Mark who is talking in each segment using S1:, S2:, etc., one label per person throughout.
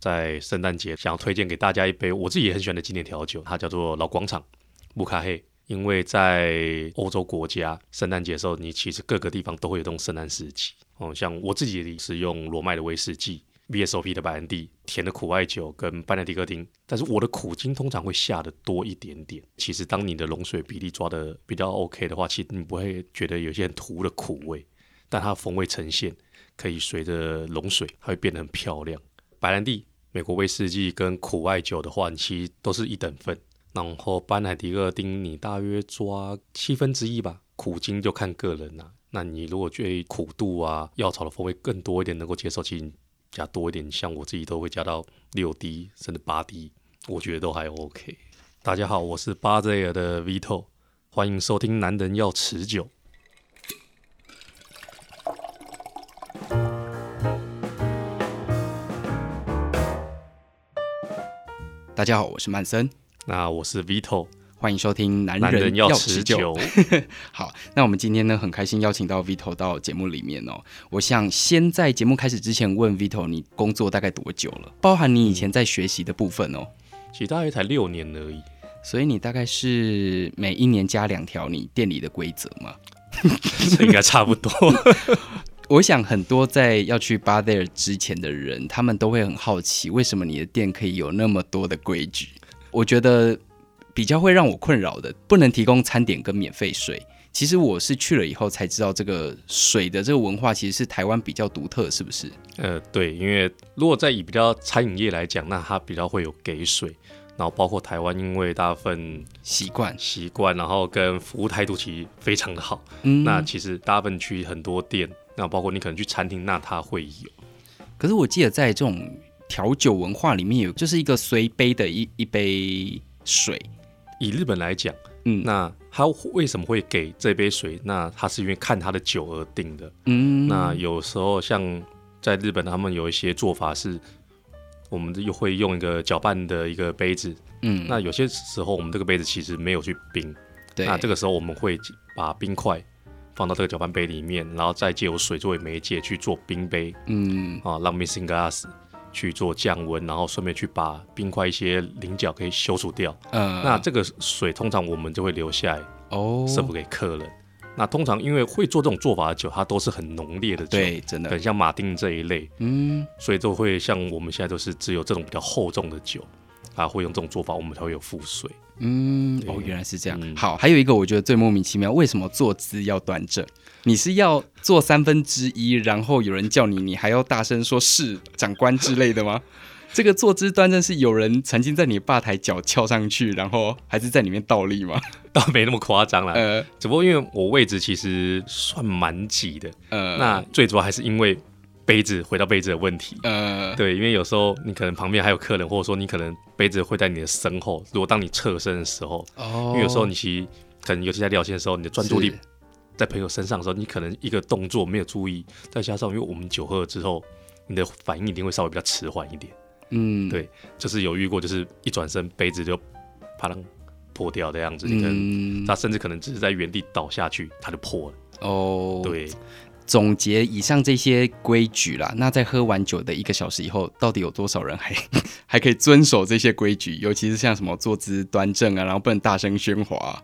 S1: 在圣诞节想要推荐给大家一杯我自己也很喜欢的经典调酒，它叫做老广场木卡黑。因为在欧洲国家，圣诞节的时候，你其实各个地方都会有这种圣诞时期。哦，像我自己是用罗麦的威士忌、VSOP 的白兰地、甜的苦艾酒跟班奈迪克丁，但是我的苦精通常会下得多一点点。其实当你的龙水比例抓得比较 OK 的话，其实你不会觉得有些很突的苦味，但它风味呈现可以随着龙水，它会变得很漂亮。白兰地、美国威士忌跟苦艾酒的话，其实都是一等份。然后班奈迪克丁，你大约抓七分之一吧。苦精就看个人啦、那你如果觉得苦度啊、药草的风味更多一点，能够接受，其实加多一点，像我自己都会加到六滴甚至八滴，我觉得都还 OK。大家好，我是巴泽尔的 Vito，欢迎收听《男人要持久》。
S2: 大家好，我是曼森。
S1: 那我是 Vito，
S2: 欢迎收听《男人要持久》。好，那我们今天呢，很开心邀请到 Vito 到节目里面哦。我想先在节目开始之前问 Vito，你工作大概多久了？包含你以前在学习的部分哦。
S1: 其实大约才六年而已。
S2: 所以你大概是每一年加两条你店里的规则吗？
S1: 这应该差不多。
S2: 我想很多在要去 Bar There 之前的人，他们都会很好奇，为什么你的店可以有那么多的规矩？我觉得比较会让我困扰的，不能提供餐点跟免费水。其实我是去了以后才知道，这个水的这个文化其实是台湾比较独特，是不是？
S1: 呃，对，因为如果在以比较餐饮业来讲，那它比较会有给水，然后包括台湾，因为大部分
S2: 习惯
S1: 习惯，然后跟服务态度其实非常的好。嗯，那其实大部分区很多店，那包括你可能去餐厅，那它会有。
S2: 可是我记得在这种。调酒文化里面有，就是一个随杯的一一杯水。
S1: 以日本来讲，嗯，那他为什么会给这杯水？那他是因为看他的酒而定的。嗯，那有时候像在日本，他们有一些做法是，我们又会用一个搅拌的一个杯子。嗯，那有些时候我们这个杯子其实没有去冰。对，那这个时候我们会把冰块放到这个搅拌杯里面，然后再借由水作为媒介去做冰杯。嗯，啊，让 missing glass。去做降温，然后顺便去把冰块一些棱角可以修除掉。嗯，那这个水通常我们就会留下来哦，serve 给客人。那通常因为会做这种做法的酒，它都是很浓烈的酒，
S2: 对，真的，
S1: 很像马丁这一类。嗯，所以都会像我们现在都是只有这种比较厚重的酒，啊，会用这种做法，我们才会有覆水。
S2: 嗯，哦，原来是这样。嗯、好，还有一个我觉得最莫名其妙，为什么坐姿要端正？你是要坐三分之一，然后有人叫你，你还要大声说“是长官”之类的吗？这个坐姿端正是有人曾经在你吧台脚翘上去，然后还是在里面倒立吗？
S1: 倒没那么夸张啦。呃，只不过因为我位置其实算蛮挤的。呃，那最主要还是因为。杯子回到杯子的问题，呃，对，因为有时候你可能旁边还有客人，或者说你可能杯子会在你的身后。如果当你侧身的时候，哦，因为有时候你其实可能尤其在聊天的时候，你的专注力在朋友身上的时候，你可能一个动作没有注意，再加上因为我们酒喝了之后，你的反应一定会稍微比较迟缓一点，嗯，对，就是有遇过，就是一转身杯子就啪啷破掉的样子，你可能他甚至可能只是在原地倒下去，它就破了，哦，对。
S2: 总结以上这些规矩啦，那在喝完酒的一个小时以后，到底有多少人还 还可以遵守这些规矩？尤其是像什么坐姿端正啊，然后不能大声喧哗啊。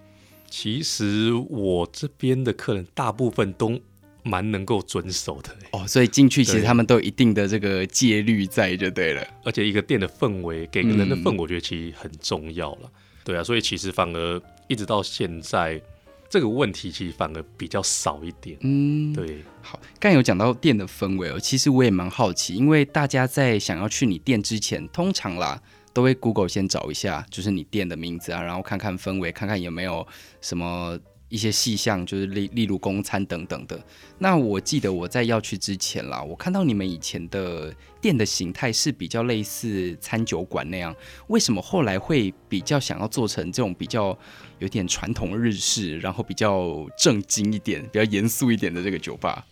S1: 其实我这边的客人大部分都蛮能够遵守的
S2: 哦，所以进去其实他们都有一定的这个戒律在就对了。
S1: 而且一个店的氛围给个人的氛围，我觉得其实很重要了。嗯、对啊，所以其实反而一直到现在。这个问题其实反而比较少一点。嗯，对。
S2: 好，刚有讲到店的氛围哦，其实我也蛮好奇，因为大家在想要去你店之前，通常啦都会 Google 先找一下，就是你店的名字啊，然后看看氛围，看看有没有什么。一些细项就是例例如公餐等等的。那我记得我在要去之前啦，我看到你们以前的店的形态是比较类似餐酒馆那样，为什么后来会比较想要做成这种比较有点传统日式，然后比较正经一点、比较严肃一点的这个酒吧？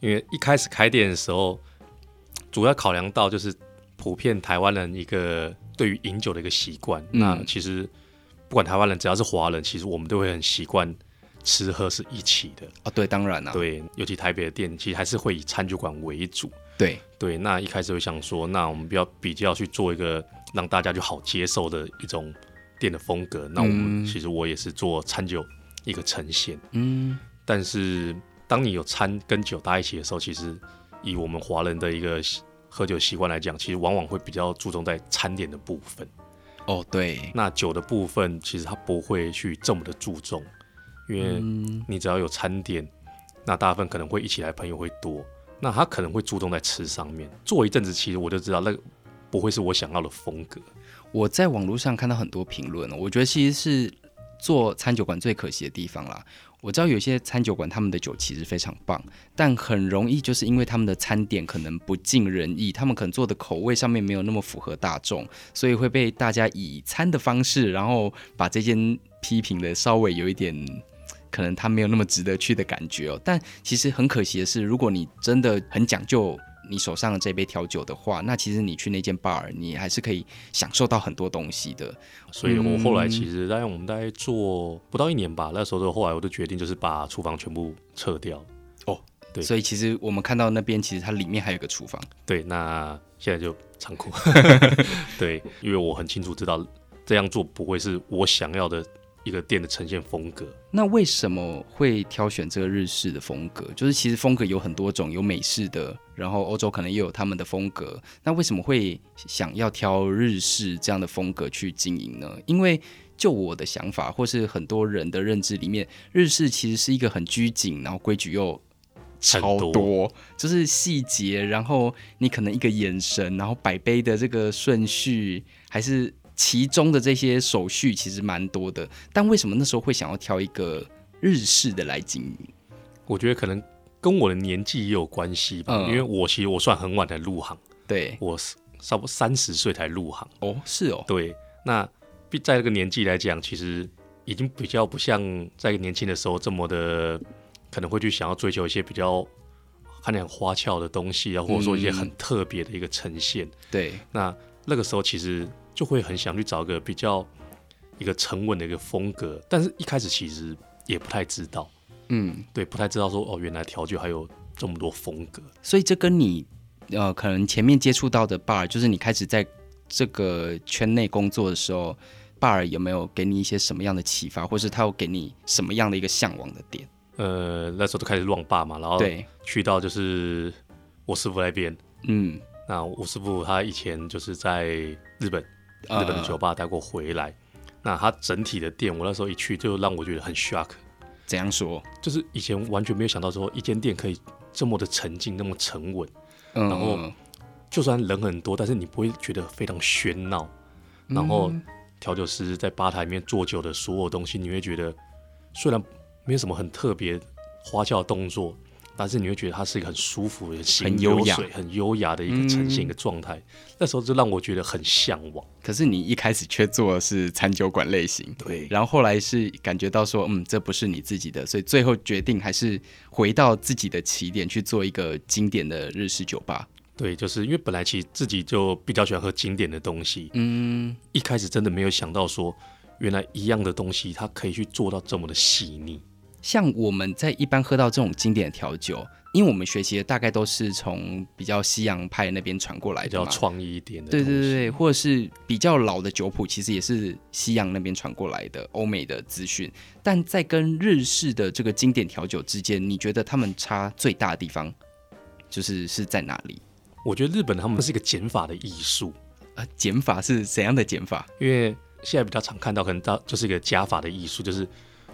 S1: 因为一开始开店的时候，主要考量到就是普遍台湾人一个对于饮酒的一个习惯。那其实。不管台湾人，只要是华人，其实我们都会很习惯吃喝是一起的
S2: 啊。对，当然了，
S1: 对，尤其台北的店，其实还是会以餐酒馆为主。
S2: 对
S1: 对，那一开始会想说，那我们比较比较去做一个让大家就好接受的一种店的风格。那我们其实我也是做餐酒一个呈现，
S2: 嗯，
S1: 但是当你有餐跟酒搭一起的时候，其实以我们华人的一个喝酒习惯来讲，其实往往会比较注重在餐点的部分。
S2: 哦，对，
S1: 那酒的部分其实他不会去这么的注重，因为你只要有餐点，那大部分可能会一起来朋友会多，那他可能会注重在吃上面。做一阵子，其实我就知道那个不会是我想要的风格。
S2: 我在网络上看到很多评论，我觉得其实是做餐酒馆最可惜的地方啦。我知道有些餐酒馆他们的酒其实非常棒，但很容易就是因为他们的餐点可能不尽人意，他们可能做的口味上面没有那么符合大众，所以会被大家以餐的方式，然后把这间批评的稍微有一点，可能他没有那么值得去的感觉哦。但其实很可惜的是，如果你真的很讲究。你手上的这杯调酒的话，那其实你去那间 bar，你还是可以享受到很多东西的。
S1: 所以我后来其实大概我们大概做不到一年吧，那时候的后来我就决定就是把厨房全部撤掉。
S2: 哦，对，所以其实我们看到那边其实它里面还有个厨房。
S1: 对，那现在就仓库。对，因为我很清楚知道这样做不会是我想要的。一个店的呈现风格，
S2: 那为什么会挑选这个日式的风格？就是其实风格有很多种，有美式的，然后欧洲可能也有他们的风格。那为什么会想要挑日式这样的风格去经营呢？因为就我的想法，或是很多人的认知里面，日式其实是一个很拘谨，然后规矩又超多，多就是细节，然后你可能一个眼神，然后摆杯的这个顺序，还是。其中的这些手续其实蛮多的，但为什么那时候会想要挑一个日式的来经营？
S1: 我觉得可能跟我的年纪也有关系吧，嗯、因为我其实我算很晚才入行，
S2: 对，
S1: 我差不多三十岁才入行。
S2: 哦，是哦，
S1: 对，那在这个年纪来讲，其实已经比较不像在年轻的时候这么的，可能会去想要追求一些比较看起来很花俏的东西啊，或者说一些很特别的一个呈现。
S2: 嗯、对，
S1: 那那个时候其实。就会很想去找个比较一个沉稳的一个风格，但是一开始其实也不太知道，
S2: 嗯，
S1: 对，不太知道说哦，原来调酒还有这么多风格。
S2: 所以这跟你呃，可能前面接触到的 bar，就是你开始在这个圈内工作的时候，bar 有没有给你一些什么样的启发，或是他有给你什么样的一个向往的点？
S1: 呃，那时候都开始乱 bar 嘛，然后对，去到就是我师傅那边，
S2: 嗯，
S1: 那我师傅他以前就是在日本。日本的酒吧待过回来，uh, 那他整体的店，我那时候一去就让我觉得很 shock。
S2: 怎样说？就是
S1: 以前完全没有想到说一间店可以这么的沉静，那么沉稳。Uh, 然后就算人很多，但是你不会觉得非常喧闹。然后调酒师在吧台里面做酒的所有东西，你会觉得虽然没有什么很特别花俏的动作。但是你会觉得它是一个很舒服的、很优雅、很优雅的一个呈现一个状态。嗯、那时候就让我觉得很向往。
S2: 可是你一开始却做的是餐酒馆类型，
S1: 对。
S2: 然后后来是感觉到说，嗯，这不是你自己的，所以最后决定还是回到自己的起点去做一个经典的日式酒吧。
S1: 对，就是因为本来其实自己就比较喜欢喝经典的东西。
S2: 嗯，
S1: 一开始真的没有想到说，原来一样的东西它可以去做到这么的细腻。
S2: 像我们在一般喝到这种经典的调酒，因为我们学习的大概都是从比较西洋派那边传过来的，
S1: 比较创意一点的。
S2: 对对对，或者是比较老的酒谱，其实也是西洋那边传过来的欧美的资讯。但在跟日式的这个经典调酒之间，你觉得他们差最大的地方就是是在哪里？
S1: 我觉得日本他们是一个减法的艺术
S2: 啊，减法是怎样的减法？
S1: 因为现在比较常看到，可能到就是一个加法的艺术，就是。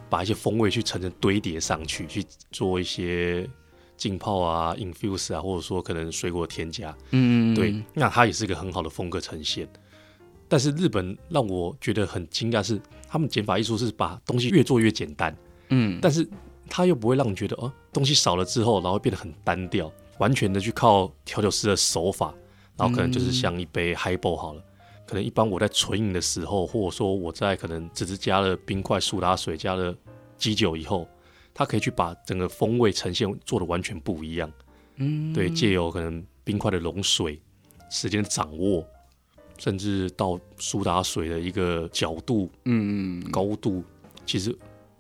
S1: 把一些风味去层层堆叠上去，去做一些浸泡啊、infuse 啊，或者说可能水果添加，
S2: 嗯，
S1: 对，那它也是一个很好的风格呈现。但是日本让我觉得很惊讶是，他们减法艺术是把东西越做越简单，
S2: 嗯，
S1: 但是它又不会让你觉得哦，东西少了之后，然后变得很单调，完全的去靠调酒师的手法，然后可能就是像一杯 highball 好了。可能一般我在纯饮的时候，或者说我在可能只是加了冰块、苏打水、加了基酒以后，它可以去把整个风味呈现做的完全不一样。
S2: 嗯，
S1: 对，借由可能冰块的融水、时间掌握，甚至到苏打水的一个角度、
S2: 嗯
S1: 高度，其实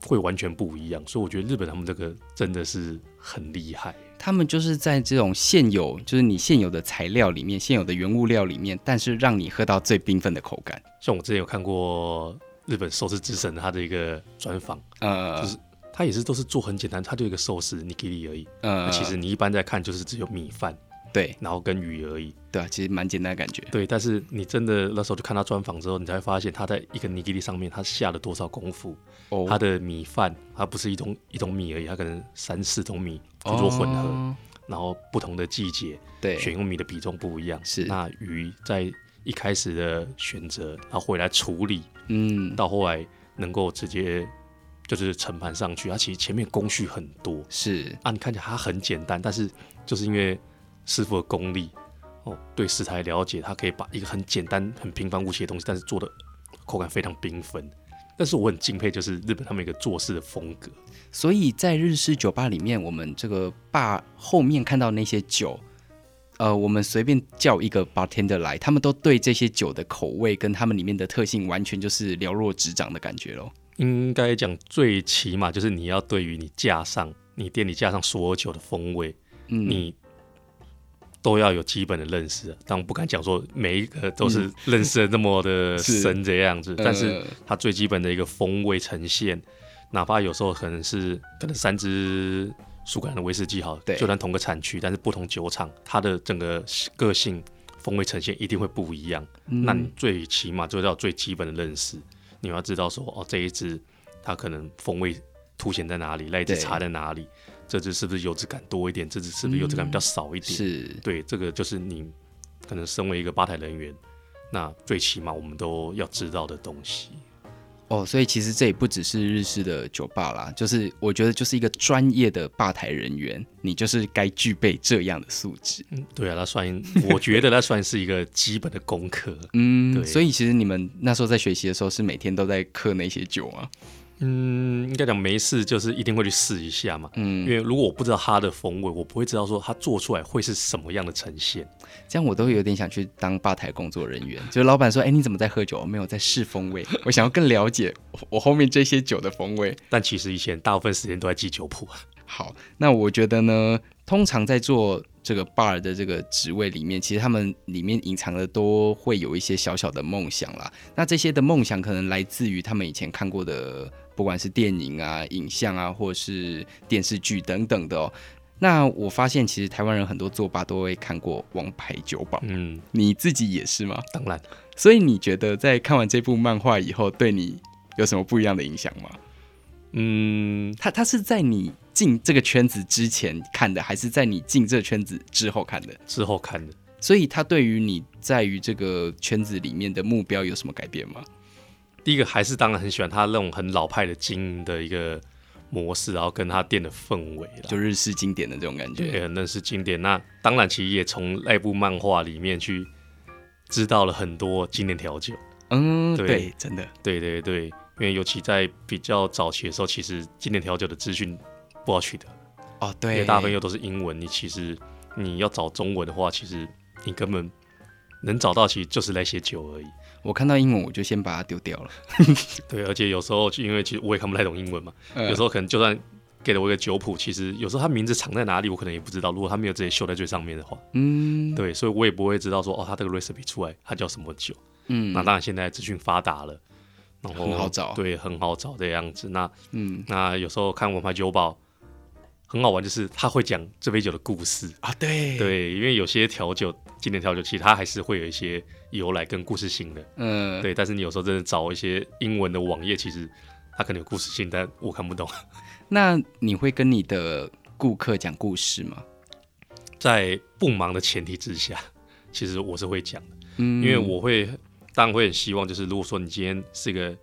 S1: 会完全不一样。所以我觉得日本他们这个真的是很厉害。
S2: 他们就是在这种现有，就是你现有的材料里面，现有的原物料里面，但是让你喝到最缤纷的口感。
S1: 像我之前有看过日本寿司之神他的一个专访，呃，就是他也是都是做很简单，他就一个寿司你给你而已。呃，其实你一般在看就是只有米饭，
S2: 对，
S1: 然后跟鱼而已。
S2: 对啊，其实蛮简单的感觉。
S1: 对，但是你真的那时候就看他专访之后，你才会发现他在一个尼基利上面他下了多少功夫。哦，他的米饭，它不是一种一种米而已，它可能三四种米去做混合。哦然后不同的季节，对，选用米的比重不一样。是，那鱼在一开始的选择，然后回来处理，嗯，到后来能够直接就是盛盘上去，它其实前面工序很多。是啊，你看起来它很简单，但是就是因为师傅的功力哦，对食材了解，他可以把一个很简单、很平凡无奇的东西，但是做的口感非常缤纷。但是我很敬佩，就是日本他们一个做事的风格。
S2: 所以在日式酒吧里面，我们这个吧后面看到那些酒，呃，我们随便叫一个 bartender 来，他们都对这些酒的口味跟他们里面的特性，完全就是了若指掌的感觉喽。
S1: 应该讲，最起码就是你要对于你架上你店里架上所有酒的风味，嗯，你都要有基本的认识。但我不敢讲说每一个都是认识的那么的深这样子，嗯、但是它最基本的一个风味呈现。哪怕有时候可能是可能三支苏格兰的威士忌好，对，就算同个产区，但是不同酒厂，它的整个个性风味呈现一定会不一样。嗯、那你最起码就要最基本的认识，你要知道说哦，这一支它可能风味凸显在哪里，那一支差在哪里，这只是不是油脂感多一点，这只是不是油脂感比较少一点？是、嗯，对，这个就是你可能身为一个吧台人员，那最起码我们都要知道的东西。
S2: 哦，所以其实这也不只是日式的酒吧啦，就是我觉得就是一个专业的吧台人员，你就是该具备这样的素质。
S1: 嗯，对啊，那算，我觉得那算是一个基本的功课。
S2: 嗯，对，所以其实你们那时候在学习的时候，是每天都在刻那些酒吗？
S1: 嗯，应该讲没事，就是一定会去试一下嘛。嗯，因为如果我不知道它的风味，我不会知道说它做出来会是什么样的呈现。
S2: 这样我都有点想去当吧台工作人员。就是老板说：“哎、欸，你怎么在喝酒？没有在试风味。”我想要更了解我后面这些酒的风味。
S1: 但其实以前大部分时间都在记酒谱。
S2: 好，那我觉得呢，通常在做这个 bar 的这个职位里面，其实他们里面隐藏的都会有一些小小的梦想啦。那这些的梦想可能来自于他们以前看过的。不管是电影啊、影像啊，或是电视剧等等的哦。那我发现，其实台湾人很多作吧都会看过《王牌酒保》。嗯，你自己也是吗？
S1: 当然。
S2: 所以你觉得在看完这部漫画以后，对你有什么不一样的影响吗？嗯，他他是在你进这个圈子之前看的，还是在你进这个圈子之后看的？
S1: 之后看的。
S2: 所以他对于你在于这个圈子里面的目标有什么改变吗？
S1: 第一个还是当然很喜欢他那种很老派的经营的一个模式，然后跟他店的氛围，
S2: 就日式经典的这种感觉。
S1: 对，那是经典。那当然，其实也从那部漫画里面去知道了很多经典调酒。
S2: 嗯，对，对，真的，
S1: 对对对，因为尤其在比较早期的时候，其实经典调酒的资讯不好取得。
S2: 哦，对，
S1: 因为大部分又都是英文，你其实你要找中文的话，其实你根本能找到，其实就是那些酒而已。
S2: 我看到英文，我就先把它丢掉了。
S1: 对，而且有时候因为其实我也看不太懂英文嘛，有时候可能就算给了我一个酒谱，其实有时候它名字藏在哪里，我可能也不知道。如果它没有直接秀在最上面的话，嗯，对，所以我也不会知道说哦，它这个 recipe 出来，它叫什么酒。嗯，那当然现在资讯发达了，然后
S2: 很好找，
S1: 对，很好找的样子。那嗯，那有时候看王牌酒保。很好玩，就是他会讲这杯酒的故事
S2: 啊，对
S1: 对，因为有些调酒，经典调酒，其实它还是会有一些由来跟故事性的，嗯，对。但是你有时候真的找一些英文的网页，其实它可能有故事性，但我看不懂。
S2: 那你会跟你的顾客讲故事吗？
S1: 在不忙的前提之下，其实我是会讲的，嗯，因为我会当然会很希望，就是如果说你今天是一个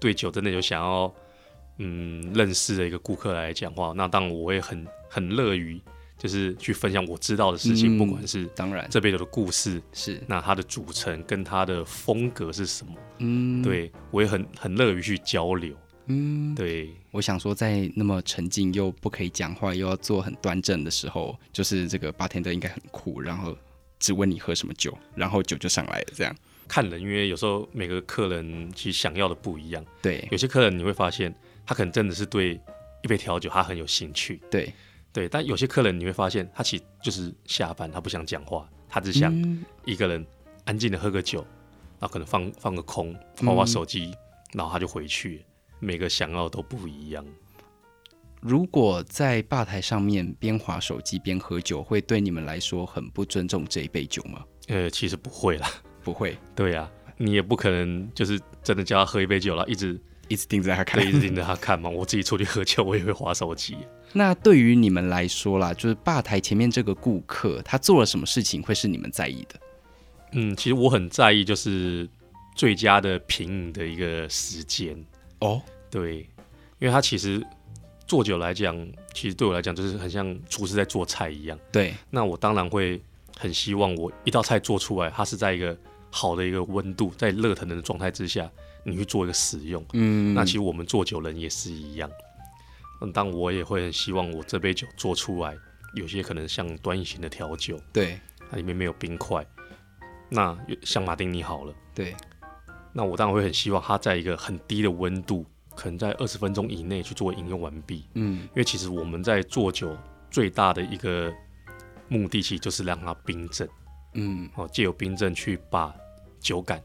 S1: 对酒真的有想要。嗯，认识的一个顾客来讲话，那当然我会很很乐于，就是去分享我知道的事情，嗯、不管是当然。这杯酒的故事是，那它的组成跟它的风格是什么，嗯，对我也很很乐于去交流，嗯，对，
S2: 我想说，在那么沉静又不可以讲话又要做很端正的时候，就是这个 bartender 应该很酷，然后只问你喝什么酒，然后酒就上来了，这样
S1: 看人，因为有时候每个客人其实想要的不一样，
S2: 对，
S1: 有些客人你会发现。他可能真的是对一杯调酒，他很有兴趣。
S2: 对，
S1: 对，但有些客人你会发现，他其实就是下班，他不想讲话，他只想一个人安静的喝个酒，然后可能放放个空，滑滑手机，然后他就回去。每个想要都不一样。
S2: 如果在吧台上面边划手机边喝酒，会对你们来说很不尊重这一杯酒吗？
S1: 呃，其实不会啦，
S2: 不会。
S1: 对呀、啊，你也不可能就是真的叫他喝一杯酒了，一直
S2: 一直盯着他看，
S1: 对，一直盯着他看嘛。我自己出去喝酒，我也会划手机。
S2: 那对于你们来说啦，就是吧台前面这个顾客，他做了什么事情会是你们在意的？
S1: 嗯，其实我很在意，就是最佳的品饮的一个时间
S2: 哦。
S1: 对，因为他其实。做酒来讲，其实对我来讲就是很像厨师在做菜一样。
S2: 对，
S1: 那我当然会很希望我一道菜做出来，它是在一个好的一个温度，在热腾腾的状态之下，你去做一个使用。嗯，那其实我们做酒人也是一样。嗯，当我也会很希望我这杯酒做出来，有些可能像端饮型的调酒，
S2: 对，
S1: 它里面没有冰块。那像马丁尼好了，
S2: 对，
S1: 那我当然会很希望它在一个很低的温度。可能在二十分钟以内去做饮用完毕。嗯，因为其实我们在做酒最大的一个目的，其实就是让它冰镇。嗯，哦，借由冰镇去把酒感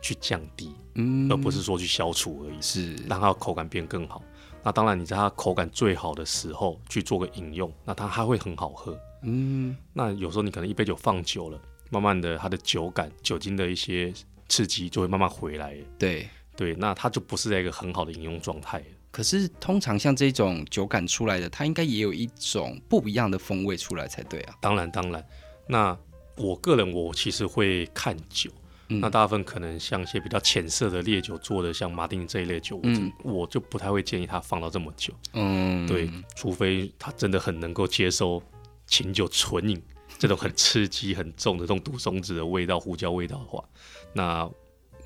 S1: 去降低，嗯，而不是说去消除而已。
S2: 是，
S1: 让它口感变更好。那当然，你在它口感最好的时候去做个饮用，那它还会很好喝。嗯，那有时候你可能一杯酒放久了，慢慢的它的酒感、酒精的一些刺激就会慢慢回来。
S2: 对。
S1: 对，那它就不是在一个很好的饮用状态。
S2: 可是通常像这种酒感出来的，它应该也有一种不一样的风味出来才对啊。
S1: 当然，当然。那我个人我其实会看酒，嗯、那大部分可能像一些比较浅色的烈酒做的，像马丁这一类酒，嗯、我就不太会建议它放到这么久。嗯，对，除非他真的很能够接受琴酒纯饮这种很刺激、很重的这种毒松子的味道、胡椒味道的话，那。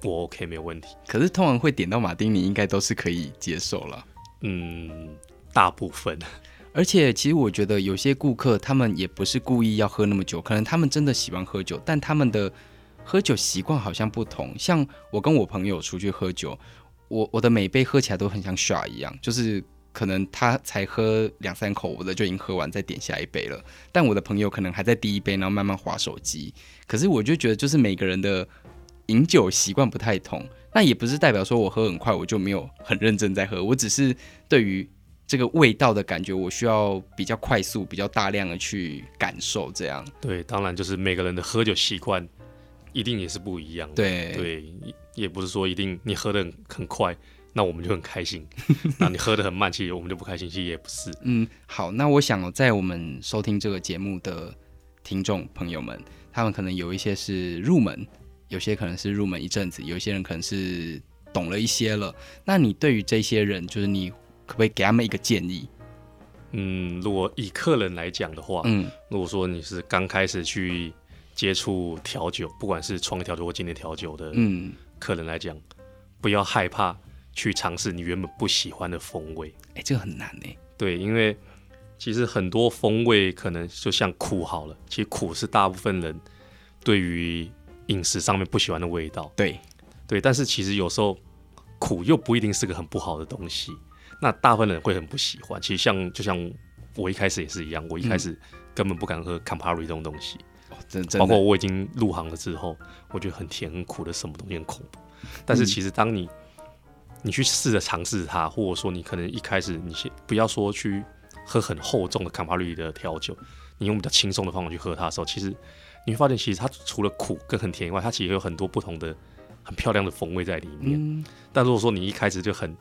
S1: 我 OK 没有问题，
S2: 可是通常会点到马丁尼，应该都是可以接受了。
S1: 嗯，大部分。
S2: 而且其实我觉得有些顾客他们也不是故意要喝那么久，可能他们真的喜欢喝酒，但他们的喝酒习惯好像不同。像我跟我朋友出去喝酒，我我的每杯喝起来都很像 shot 一样，就是可能他才喝两三口，我的就已经喝完，再点下一杯了。但我的朋友可能还在第一杯，然后慢慢划手机。可是我就觉得，就是每个人的。饮酒习惯不太同，那也不是代表说我喝很快，我就没有很认真在喝。我只是对于这个味道的感觉，我需要比较快速、比较大量的去感受。这样
S1: 对，当然就是每个人的喝酒习惯一定也是不一样的。
S2: 对
S1: 对，也不是说一定你喝的很很快，那我们就很开心；那你喝的很慢，其实我们就不开心。其实也不是。
S2: 嗯，好，那我想在我们收听这个节目的听众朋友们，他们可能有一些是入门。有些可能是入门一阵子，有些人可能是懂了一些了。那你对于这些人，就是你可不可以给他们一个建议？
S1: 嗯，如果以客人来讲的话，嗯，如果说你是刚开始去接触调酒，不管是创业调酒或经典调酒的，嗯，客人来讲，嗯、不要害怕去尝试你原本不喜欢的风味。
S2: 哎、欸，这个很难呢。
S1: 对，因为其实很多风味可能就像苦好了，其实苦是大部分人对于饮食上面不喜欢的味道，
S2: 对
S1: 对，但是其实有时候苦又不一定是个很不好的东西。那大部分人会很不喜欢。其实像就像我一开始也是一样，我一开始根本不敢喝 Campari 这种东西。
S2: 哦，真的，
S1: 包括我已经入行了之后，我觉得很甜很苦的什么东西很恐怖。但是其实当你你去试着尝试它，或者说你可能一开始你先不要说去喝很厚重的 Campari 的调酒，你用比较轻松的方法去喝它的时候，其实。你会发现，其实它除了苦跟很甜以外，它其实有很多不同的、很漂亮的风味在里面。嗯、但如果说你一开始就很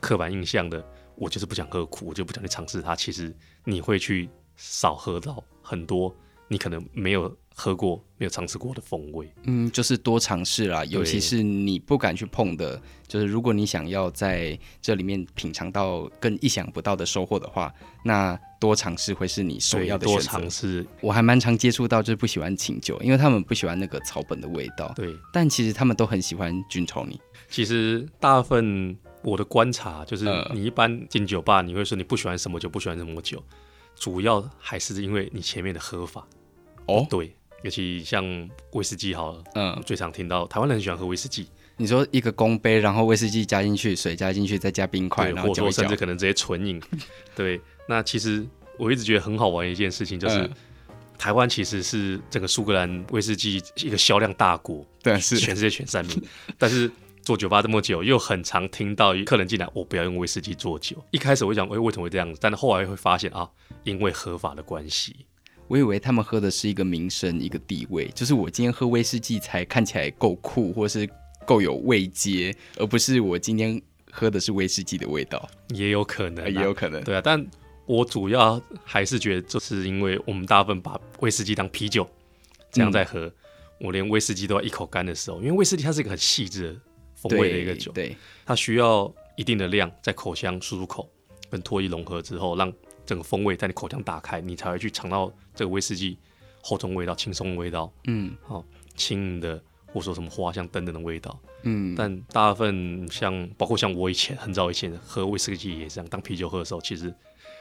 S1: 刻板印象的，我就是不想喝苦，我就不想去尝试它，其实你会去少喝到很多你可能没有。喝过没有尝试过的风味，
S2: 嗯，就是多尝试啦。尤其是你不敢去碰的，就是如果你想要在这里面品尝到更意想不到的收获的话，那多尝试会是你首要的选择。
S1: 多尝试，
S2: 我还蛮常接触到，就是不喜欢清酒，因为他们不喜欢那个草本的味道。
S1: 对，
S2: 但其实他们都很喜欢 Gin Tonic。
S1: 其实大部分我的观察就是，你一般进酒吧，你会说你不喜欢什么酒，不喜欢什么酒，主要还是因为你前面的喝法。哦，对。尤其像威士忌好了，嗯，最常听到台湾人很喜欢喝威士忌。
S2: 你说一个公杯，然后威士忌加进去，水加进去，再加冰块，然后甚至
S1: 可能直接纯饮。对，那其实我一直觉得很好玩的一件事情，就是、嗯、台湾其实是整个苏格兰威士忌一个销量大国，
S2: 对，是
S1: 全世界前三名。但是做酒吧这么久，又很常听到客人进来，我不要用威士忌做酒。一开始我就想，哎，为什么会这样子？但是后来会发现啊，因为合法的关系。
S2: 我以为他们喝的是一个名声，一个地位，就是我今天喝威士忌才看起来够酷，或是够有味阶，而不是我今天喝的是威士忌的味道。
S1: 也有可能、啊，
S2: 也有可能，
S1: 对啊。但我主要还是觉得，就是因为我们大部分把威士忌当啤酒这样在喝，嗯、我连威士忌都要一口干的时候，因为威士忌它是一个很细致的风味的一个酒，
S2: 对，对
S1: 它需要一定的量在口腔输入口跟唾液融合之后，让整个风味在你口腔打开，你才会去尝到这个威士忌厚重味道、轻松味道，嗯，好轻盈的，或者说什么花香等等的味道，嗯。但大部分像包括像我以前很早以前喝威士忌也是这样，当啤酒喝的时候，其实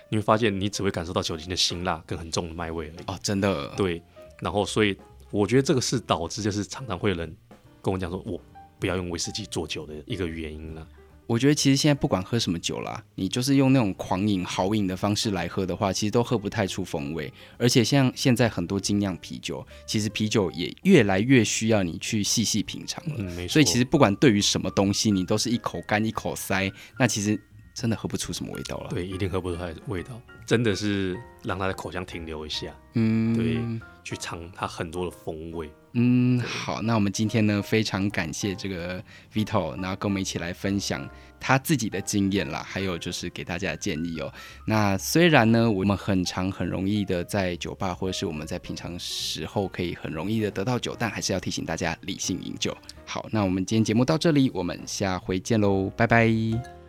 S1: 你会发现你只会感受到酒精的辛辣跟很重的麦味而已。
S2: 哦，真的。
S1: 对。然后，所以我觉得这个是导致就是常常会有人跟我讲说，我不要用威士忌做酒的一个原因呢。
S2: 我觉得其实现在不管喝什么酒啦，你就是用那种狂饮豪饮的方式来喝的话，其实都喝不太出风味。而且像现在很多精酿啤酒，其实啤酒也越来越需要你去细细品尝了。嗯。所以其实不管对于什么东西，你都是一口干一口塞，那其实真的喝不出什么味道了。
S1: 对，一定喝不出来味道，真的是让它的口腔停留一下。嗯，对，去尝它很多的风味。
S2: 嗯，好，那我们今天呢，非常感谢这个 Vito，然后跟我们一起来分享他自己的经验啦，还有就是给大家的建议哦。那虽然呢，我们很常很容易的在酒吧或者是我们在平常时候可以很容易的得到酒，但还是要提醒大家理性饮酒。好，那我们今天节目到这里，我们下回见喽，拜拜。